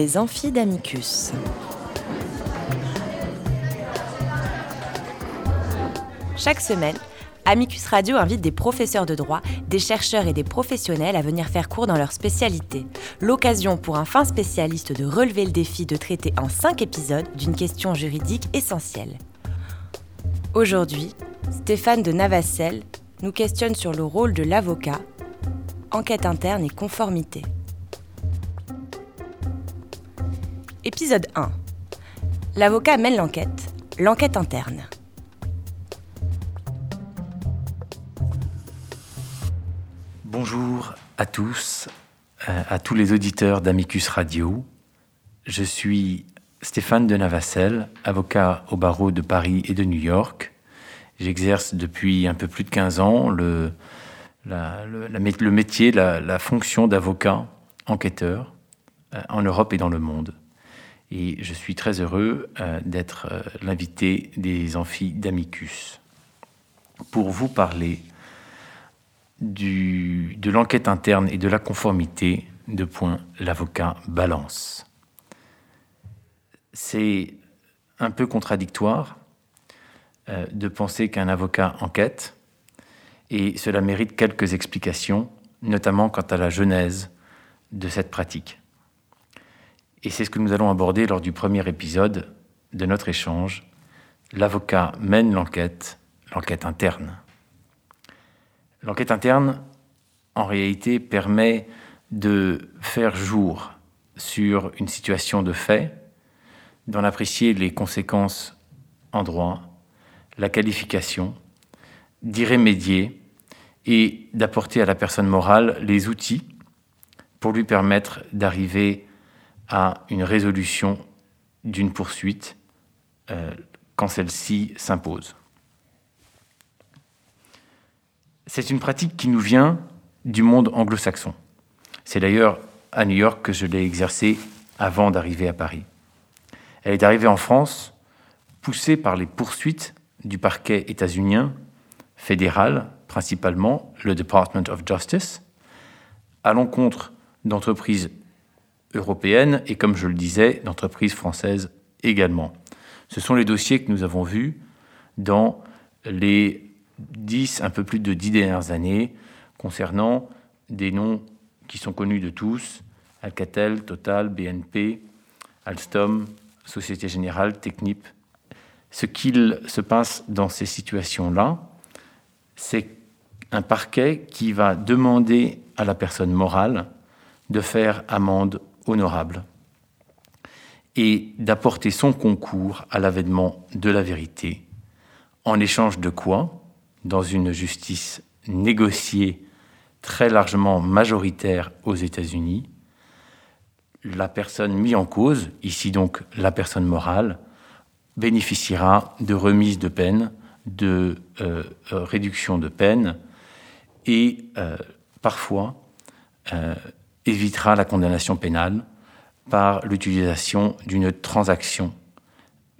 Les amphis d'Amicus. Chaque semaine, Amicus Radio invite des professeurs de droit, des chercheurs et des professionnels à venir faire cours dans leur spécialité. L'occasion pour un fin spécialiste de relever le défi de traiter en cinq épisodes d'une question juridique essentielle. Aujourd'hui, Stéphane de Navacelle nous questionne sur le rôle de l'avocat, enquête interne et conformité. Épisode 1. L'avocat mène l'enquête, l'enquête interne. Bonjour à tous, euh, à tous les auditeurs d'Amicus Radio. Je suis Stéphane de Navacelle, avocat au barreau de Paris et de New York. J'exerce depuis un peu plus de 15 ans le, le métier, la, fonction d'avocat enquêteur euh, en Europe et dans le monde. Et je suis très heureux euh, d'être l'invité des amphis d'Amicus pour vous parler du, de l'enquête interne et de la conformité, de point l'avocat balance. C'est un peu contradictoire euh, de penser qu'un avocat enquête, et cela mérite quelques explications, notamment quant à la genèse de cette pratique. Et c'est ce que nous allons aborder lors du premier épisode de notre échange. L'avocat mène l'enquête, l'enquête interne. L'enquête interne, en réalité, permet de faire jour sur une situation de fait, d'en apprécier les conséquences en droit, la qualification, d'y remédier et d'apporter à la personne morale les outils pour lui permettre d'arriver à une résolution d'une poursuite euh, quand celle-ci s'impose. C'est une pratique qui nous vient du monde anglo-saxon. C'est d'ailleurs à New York que je l'ai exercée avant d'arriver à Paris. Elle est arrivée en France poussée par les poursuites du parquet états-unien fédéral, principalement le Department of Justice, à l'encontre d'entreprises européennes et, comme je le disais, d'entreprises françaises également. Ce sont les dossiers que nous avons vus dans les 10, un peu plus de 10 dernières années concernant des noms qui sont connus de tous, Alcatel, Total, BNP, Alstom, Société Générale, Technip. Ce qu'il se passe dans ces situations-là, c'est un parquet qui va demander à la personne morale de faire amende honorable et d'apporter son concours à l'avènement de la vérité. En échange de quoi dans une justice négociée très largement majoritaire aux États-Unis, la personne mise en cause, ici donc la personne morale, bénéficiera de remise de peine, de euh, euh, réduction de peine et euh, parfois évitera la condamnation pénale par l'utilisation d'une transaction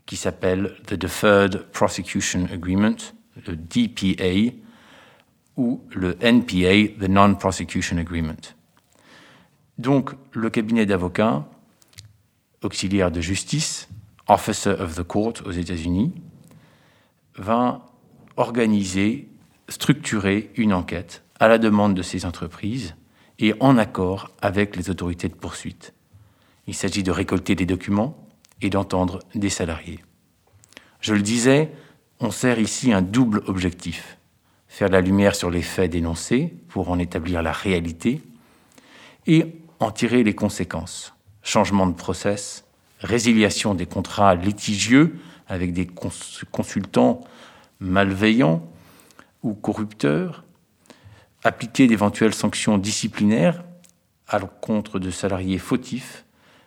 qui s'appelle the Deferred Prosecution Agreement, le DPA, ou le NPA, the Non-Prosecution Agreement. Donc, le cabinet d'avocats, auxiliaire de justice, Officer of the Court aux États-Unis, va organiser, structurer une enquête à la demande de ces entreprises et en accord avec les autorités de poursuite. Il s'agit de récolter des documents et d'entendre des salariés. Je le disais, on sert ici un double objectif. Faire la lumière sur les faits dénoncés pour en établir la réalité et en tirer les conséquences. Changement de process, résiliation des contrats litigieux avec des consultants malveillants ou corrupteurs, appliquer d'éventuelles sanctions disciplinaires à l'encontre de salariés fautifs,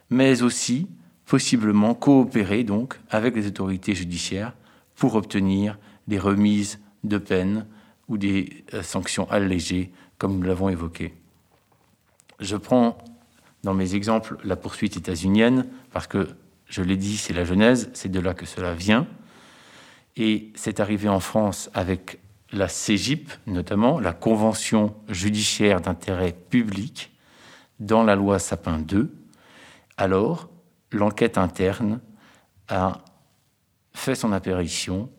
mais aussi possiblement coopérer donc avec les autorités judiciaires pour obtenir des remises de peine ou des euh, sanctions allégées, comme nous l'avons évoqué. Je prends dans mes exemples la poursuite états-unienne, parce que, je l'ai dit, c'est la Genèse, c'est de là que cela vient. Et c'est arrivé en France avec la CGIP, notamment, la Convention judiciaire d'intérêt public, dans la loi Sapin II, Alors, l'enquête interne a fait son apparition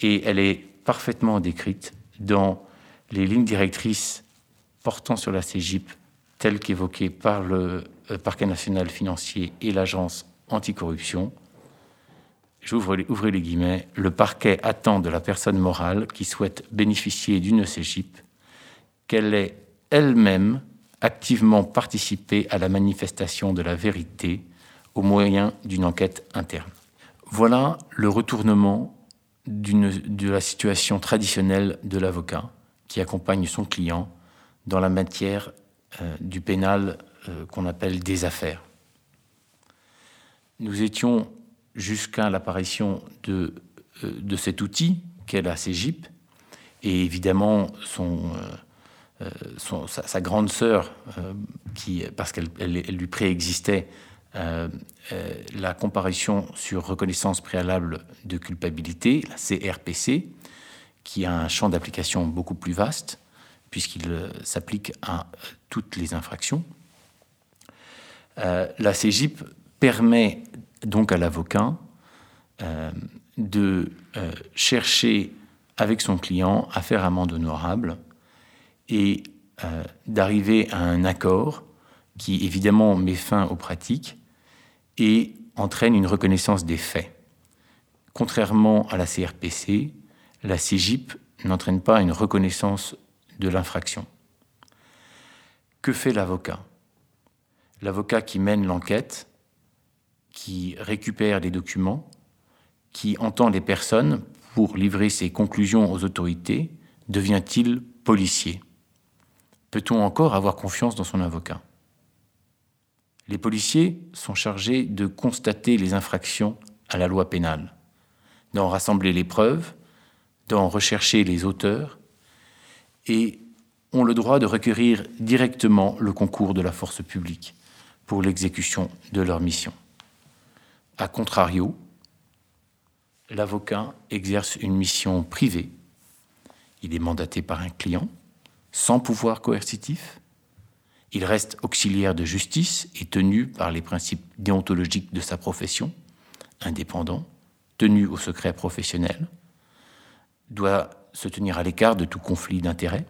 et elle est parfaitement décrite dans les lignes directrices portant sur la CGIP telles qu'évoquées par le euh, parquet national financier et l'agence anticorruption. J'ouvre les, guillemets. Le parquet attend de la personne morale qui souhaite bénéficier d'une CGIP qu'elle ait elle-même activement participé à la manifestation de la vérité au moyen d'une enquête interne. Voilà le retournement de la situation traditionnelle de l'avocat qui accompagne son client dans la matière euh, du pénal euh, qu'on appelle des affaires. Nous étions jusqu'à l'apparition de, euh, de, cet outil qu'est la CGIP, et évidemment son, sa, grande sœur, qui, parce qu'elle lui préexistait, la comparution sur reconnaissance préalable de culpabilité, la CRPC, qui a un champ d'application beaucoup plus vaste, puisqu'il euh, s'applique à euh, toutes les infractions. Euh, la CGIP permet donc à l'avocat de chercher avec son client à faire amende honorable et d'arriver à un accord qui évidemment met fin aux pratiques et entraîne une reconnaissance des faits. Contrairement à la CRPC, la CGIP n'entraîne pas une reconnaissance de l'infraction. Que fait l'avocat? L'avocat qui mène l'enquête, qui récupère les documents, qui entend les personnes pour livrer ses conclusions aux autorités, devient-il policier? Peut-on encore avoir confiance dans son avocat? Les policiers sont chargés de constater les infractions à la loi pénale, d'en rassembler les preuves, d'en rechercher les auteurs et ont le droit de requérir directement le concours de la force publique pour l'exécution de leur mission. A contrario, l'avocat exerce une mission privée. Il est mandaté par un client, sans pouvoir coercitif. Il reste auxiliaire de justice et tenu par les principes déontologiques de sa profession, indépendant, tenu au secret professionnel, doit se tenir à l'écart de tout conflit d'intérêts,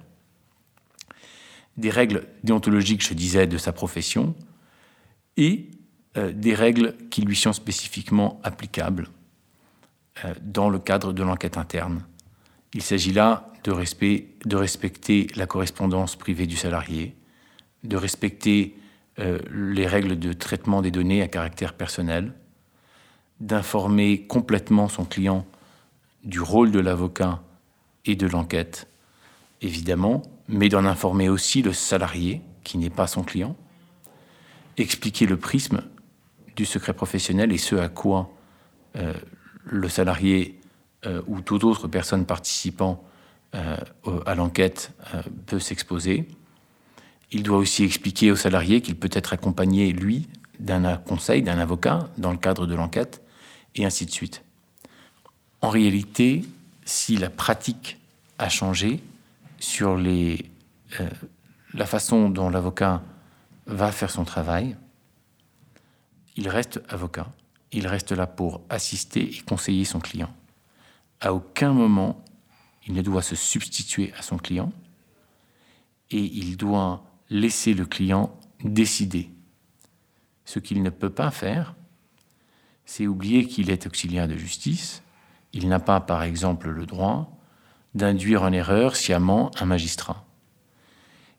des règles déontologiques, je disais, de sa profession, et des règles qui lui sont spécifiquement applicables euh, dans le cadre de l'enquête interne. Il s'agit là de, respecter la correspondance privée du salarié, de respecter euh, les règles de traitement des données à caractère personnel, d'informer complètement son client du rôle de l'avocat et de l'enquête, évidemment, mais d'en informer aussi le salarié, qui n'est pas son client, expliquer le prisme du secret professionnel et ce à quoi euh, le salarié euh, ou toute autre personne participant euh, à l'enquête peut s'exposer. Il doit aussi expliquer au salarié qu'il peut être accompagné, lui, d'un conseil, d'un avocat dans le cadre de l'enquête, et ainsi de suite. En réalité, si la pratique a changé sur la façon dont l'avocat va faire son travail, il reste avocat, il reste là pour assister et conseiller son client. À aucun moment, il ne doit se substituer à son client et il doit laisser le client décider. Ce qu'il ne peut pas faire, c'est oublier qu'il est auxiliaire de justice il n'a pas, par exemple, le droit d'induire en erreur sciemment un magistrat.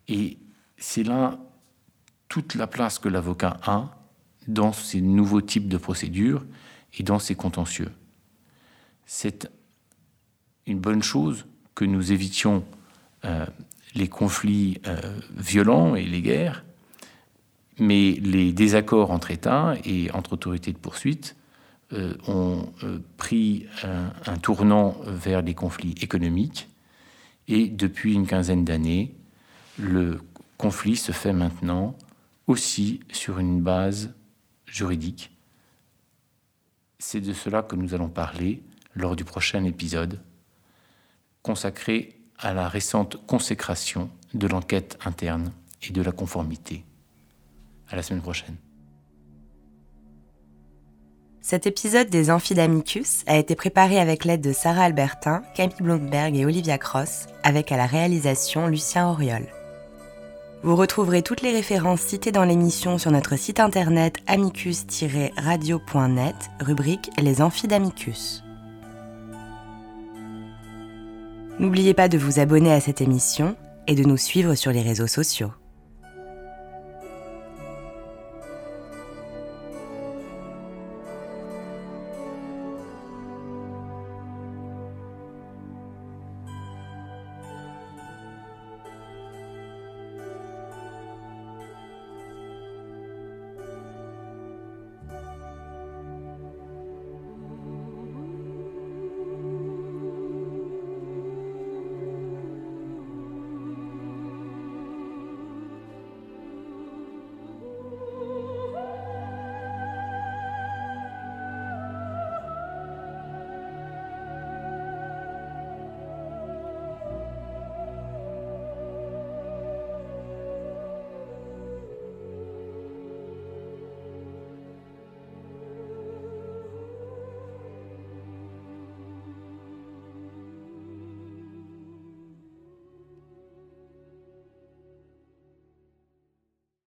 Et c'est là toute la place que l'avocat a dans ces nouveaux types de procédures et dans ces contentieux. C'est une bonne chose que nous évitions euh, les conflits euh, violents et les guerres, mais les désaccords entre États et entre autorités de poursuite euh, ont pris un, tournant vers les conflits économiques. Et depuis une quinzaine d'années, le conflit se fait maintenant aussi sur une base juridique. C'est de cela que nous allons parler lors du prochain épisode consacré à la récente consécration de l'enquête interne et de la conformité. À la semaine prochaine. Cet épisode des Amphidamicus a été préparé avec l'aide de Sarah Albertin, Camille Blomberg et Olivia Cross, avec à la réalisation Lucien Auriol. Vous retrouverez toutes les références citées dans l'émission sur notre site internet amicus-radio.net, rubrique Les Amphidamicus. N'oubliez pas de vous abonner à cette émission et de nous suivre sur les réseaux sociaux.